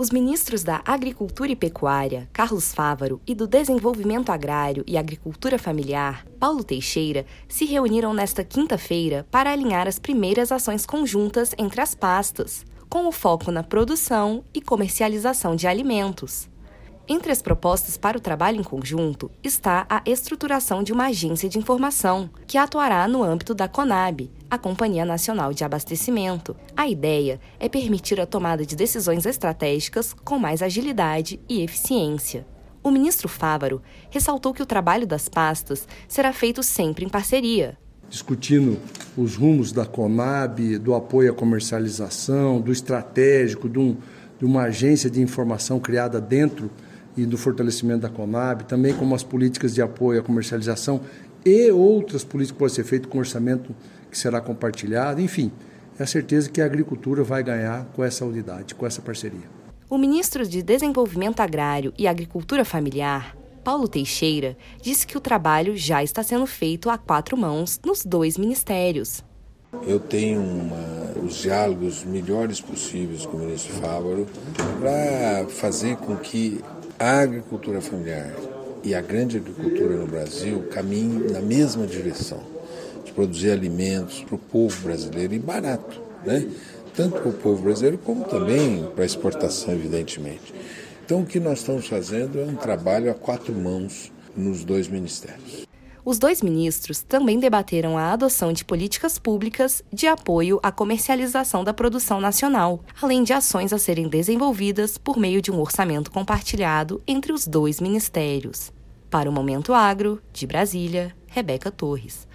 Os ministros da Agricultura e Pecuária, Carlos Fávaro, e do Desenvolvimento Agrário e Agricultura Familiar, Paulo Teixeira, se reuniram nesta quinta-feira para alinhar as primeiras ações conjuntas entre as pastas, com o foco na produção e comercialização de alimentos. Entre as propostas para o trabalho em conjunto está a estruturação de uma agência de informação, que atuará no âmbito da CONAB, a Companhia Nacional de Abastecimento. A ideia é permitir a tomada de decisões estratégicas com mais agilidade e eficiência. O ministro Fávaro ressaltou que o trabalho das pastas será feito sempre em parceria. Discutindo os rumos da CONAB, do apoio à comercialização, do estratégico, de, um, de uma agência de informação criada dentro e do fortalecimento da Conab, também como as políticas de apoio à comercialização e outras políticas que podem ser feitas com orçamento que será compartilhado, enfim, é a certeza que a agricultura vai ganhar com essa unidade, com essa parceria. O ministro de Desenvolvimento Agrário e Agricultura Familiar, Paulo Teixeira, disse que o trabalho já está sendo feito a quatro mãos nos dois ministérios. Eu tenho uma, os diálogos melhores possíveis com o ministro Fávaro para fazer com que a agricultura familiar e a grande agricultura no Brasil caminhem na mesma direção, de produzir alimentos para o povo brasileiro e barato, né? tanto para o povo brasileiro como também para exportação, evidentemente. Então, o que nós estamos fazendo é um trabalho a quatro mãos nos dois ministérios. Os dois ministros também debateram a adoção de políticas públicas de apoio à comercialização da produção nacional, além de ações a serem desenvolvidas por meio de um orçamento compartilhado entre os dois ministérios. Para o Momento Agro, de Brasília, Rebeca Torres.